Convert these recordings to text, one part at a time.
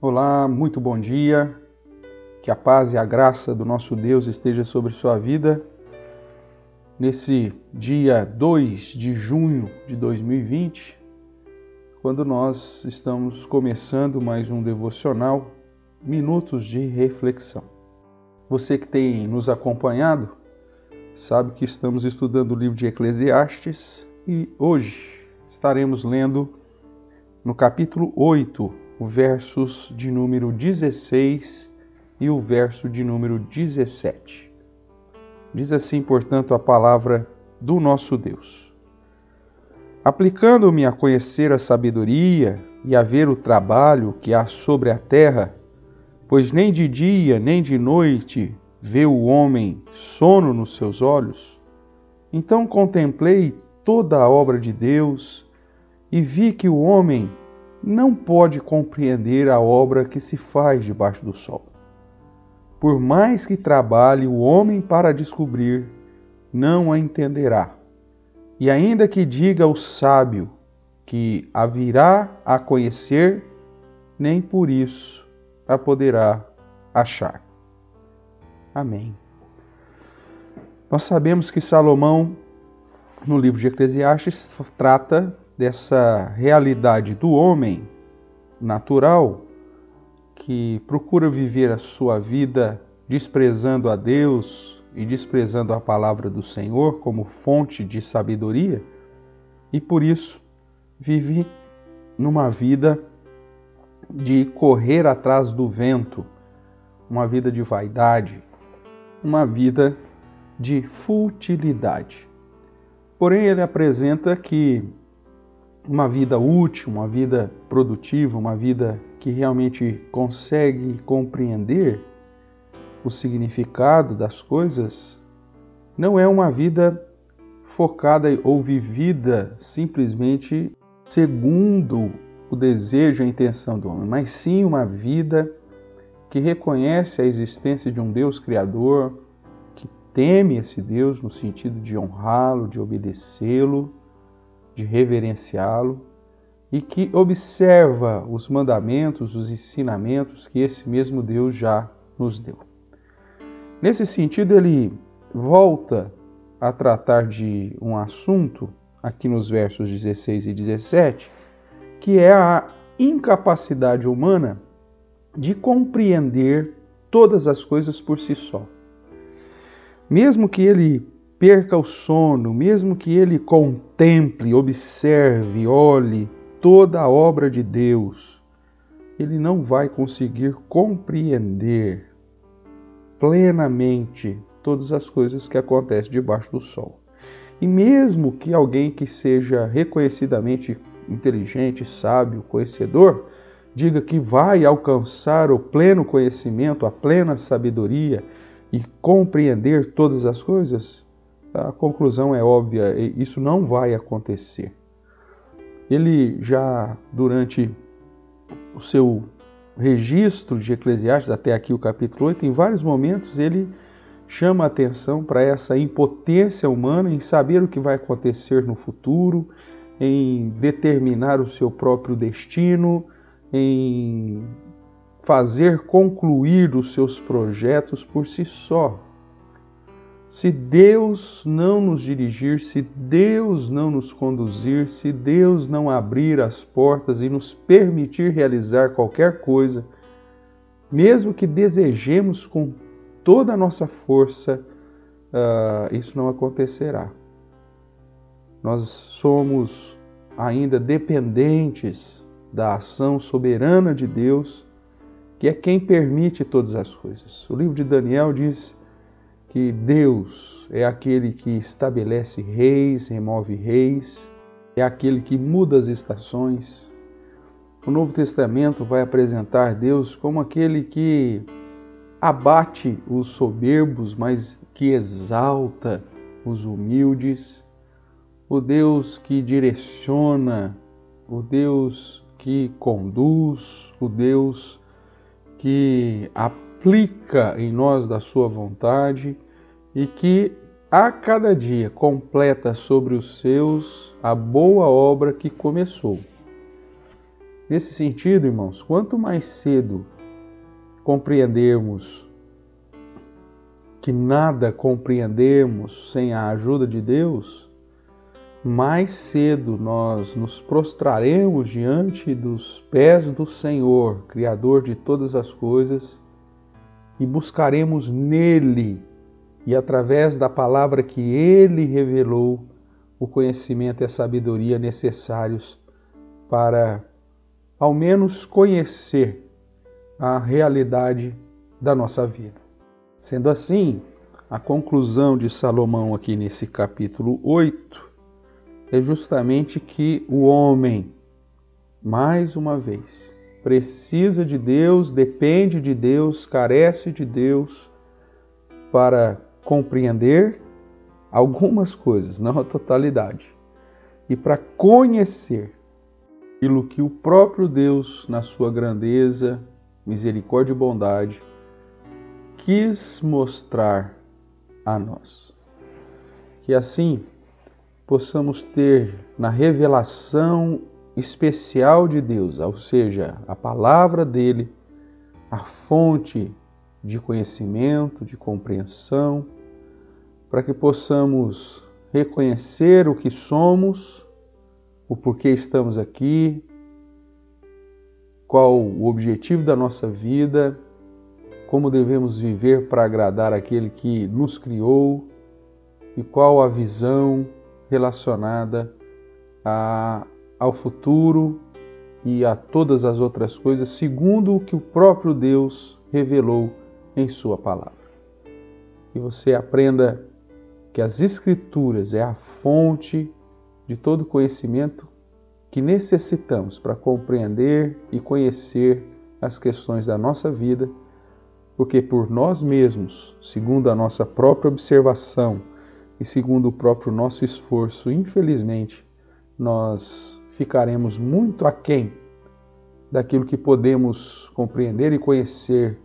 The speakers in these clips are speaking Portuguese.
Olá, muito bom dia. Que a paz e a graça do nosso Deus esteja sobre sua vida. Nesse dia 2 de junho de 2020, quando nós estamos começando mais um devocional, minutos de reflexão. Você que tem nos acompanhado, sabe que estamos estudando o livro de Eclesiastes e hoje estaremos lendo no capítulo 8 o versos de número 16 e o verso de número 17. Diz assim, portanto, a palavra do nosso Deus. Aplicando-me a conhecer a sabedoria e a ver o trabalho que há sobre a terra, pois nem de dia nem de noite vê o homem sono nos seus olhos, então contemplei toda a obra de Deus e vi que o homem não pode compreender a obra que se faz debaixo do sol. Por mais que trabalhe o homem para descobrir, não a entenderá. E ainda que diga o sábio que a virá a conhecer, nem por isso a poderá achar. Amém. Nós sabemos que Salomão, no livro de Eclesiastes, trata dessa realidade do homem natural que procura viver a sua vida desprezando a Deus e desprezando a palavra do Senhor como fonte de sabedoria e por isso vive numa vida de correr atrás do vento, uma vida de vaidade, uma vida de futilidade. Porém, ele apresenta que uma vida útil, uma vida produtiva, uma vida que realmente consegue compreender o significado das coisas, não é uma vida focada ou vivida simplesmente segundo o desejo e a intenção do homem, mas sim uma vida que reconhece a existência de um Deus Criador, que teme esse Deus no sentido de honrá-lo, de obedecê-lo de reverenciá-lo e que observa os mandamentos, os ensinamentos que esse mesmo Deus já nos deu. Nesse sentido, ele volta a tratar de um assunto, aqui nos versos 16 e 17, que é a incapacidade humana de compreender todas as coisas por si só. Mesmo que ele perca o sono, mesmo que ele contemple, observe, olhe toda a obra de Deus, ele não vai conseguir compreender plenamente todas as coisas que acontecem debaixo do sol. E mesmo que alguém que seja reconhecidamente inteligente, sábio, conhecedor, diga que vai alcançar o pleno conhecimento, a plena sabedoria e compreender todas as coisas, a conclusão é óbvia, isso não vai acontecer. Ele já durante o seu registro de Eclesiastes, até aqui o capítulo 8, em vários momentos ele chama atenção para essa impotência humana em saber o que vai acontecer no futuro, em determinar o seu próprio destino, em fazer concluir os seus projetos por si só. Se Deus não nos dirigir, se Deus não nos conduzir, se Deus não abrir as portas e nos permitir realizar qualquer coisa, mesmo que desejemos com toda a nossa força, uh, isso não acontecerá. Nós somos ainda dependentes da ação soberana de Deus, que é quem permite todas as coisas. O livro de Daniel diz que Deus é aquele que estabelece reis, remove reis, é aquele que muda as estações. O Novo Testamento vai apresentar Deus como aquele que abate os soberbos, mas que exalta os humildes, o Deus que direciona, o Deus que conduz, o Deus que aplica aplica em nós da sua vontade e que a cada dia completa sobre os seus a boa obra que começou. Nesse sentido, irmãos, quanto mais cedo compreendermos que nada compreendemos sem a ajuda de Deus, mais cedo nós nos prostraremos diante dos pés do Senhor, Criador de todas as coisas, e buscaremos nele e através da palavra que ele revelou o conhecimento e a sabedoria necessários para ao menos conhecer a realidade da nossa vida. Sendo assim, a conclusão de Salomão aqui nesse capítulo 8 é justamente que o homem, mais uma vez, precisa de Deus, depende de Deus, carece de Deus para compreender algumas coisas, não a totalidade, e para conhecer aquilo que o próprio Deus, na sua grandeza, misericórdia e bondade, quis mostrar a nós. Que assim possamos ter na revelação especial de Deus, ou seja, a palavra dele, a fonte de conhecimento, de compreensão, para que possamos reconhecer o que somos, o porquê estamos aqui, qual o objetivo da nossa vida como devemos viver para agradar aquele que nos criou e qual a visão relacionada a, ao futuro e a todas as outras coisas, segundo o que o próprio Deus revelou em Sua palavra. Que você aprenda que as Escrituras é a fonte de todo conhecimento que necessitamos para compreender e conhecer as questões da nossa vida porque por nós mesmos, segundo a nossa própria observação e segundo o próprio nosso esforço, infelizmente, nós ficaremos muito aquém daquilo que podemos compreender e conhecer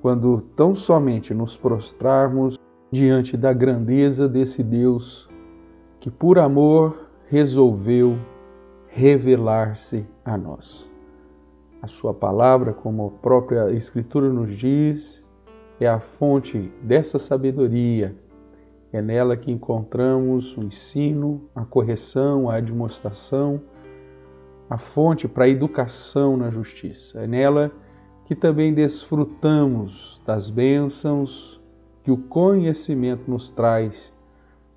quando tão somente nos prostrarmos diante da grandeza desse Deus que, por amor, resolveu revelar-se a nós. A sua palavra, como a própria Escritura nos diz, é a fonte dessa sabedoria. É nela que encontramos o ensino, a correção, a admoestação, a fonte para a educação na justiça. É nela que também desfrutamos das bênçãos que o conhecimento nos traz,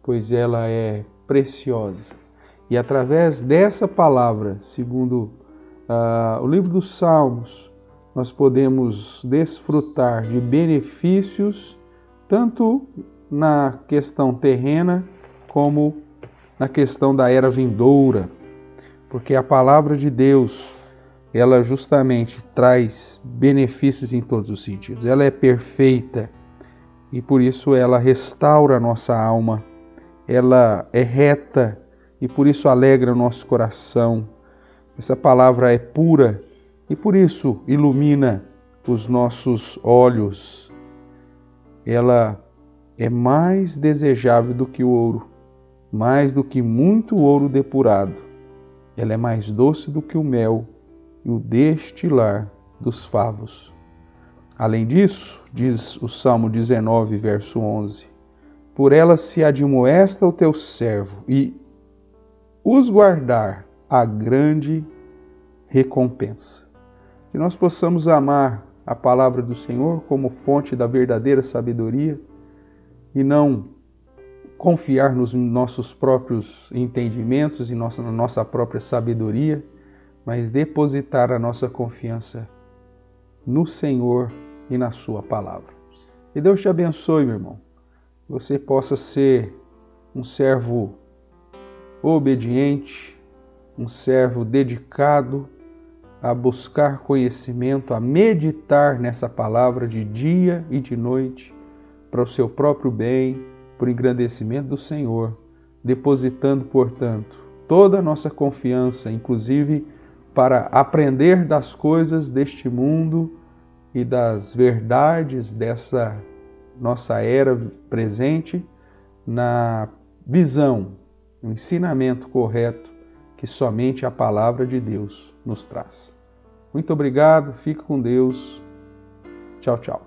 pois ela é preciosa. E através dessa palavra, segundo uh, o livro dos Salmos, nós podemos desfrutar de benefícios tanto na questão terrena como na questão da era vindoura, porque a palavra de Deus, ela justamente traz benefícios em todos os sentidos. Ela é perfeita e por isso ela restaura a nossa alma. Ela é reta e por isso alegra o nosso coração. Essa palavra é pura e por isso ilumina os nossos olhos. Ela é mais desejável do que o ouro, mais do que muito ouro depurado. Ela é mais doce do que o mel e o destilar dos favos. Além disso, diz o Salmo 19, verso 11: Por ela se admoesta o teu servo e os guardar a grande recompensa. Que nós possamos amar a palavra do Senhor como fonte da verdadeira sabedoria e não confiar nos nossos próprios entendimentos e nossa, na nossa própria sabedoria, mas depositar a nossa confiança no Senhor e na Sua palavra. E Deus te abençoe, meu irmão. Que você possa ser um servo obediente, um servo dedicado a buscar conhecimento, a meditar nessa palavra de dia e de noite, para o seu próprio bem, por engrandecimento do Senhor, depositando, portanto, toda a nossa confiança, inclusive para aprender das coisas deste mundo e das verdades dessa nossa era presente, na visão, no ensinamento correto que somente a palavra de Deus nos traz. Muito obrigado, fique com Deus. Tchau, tchau.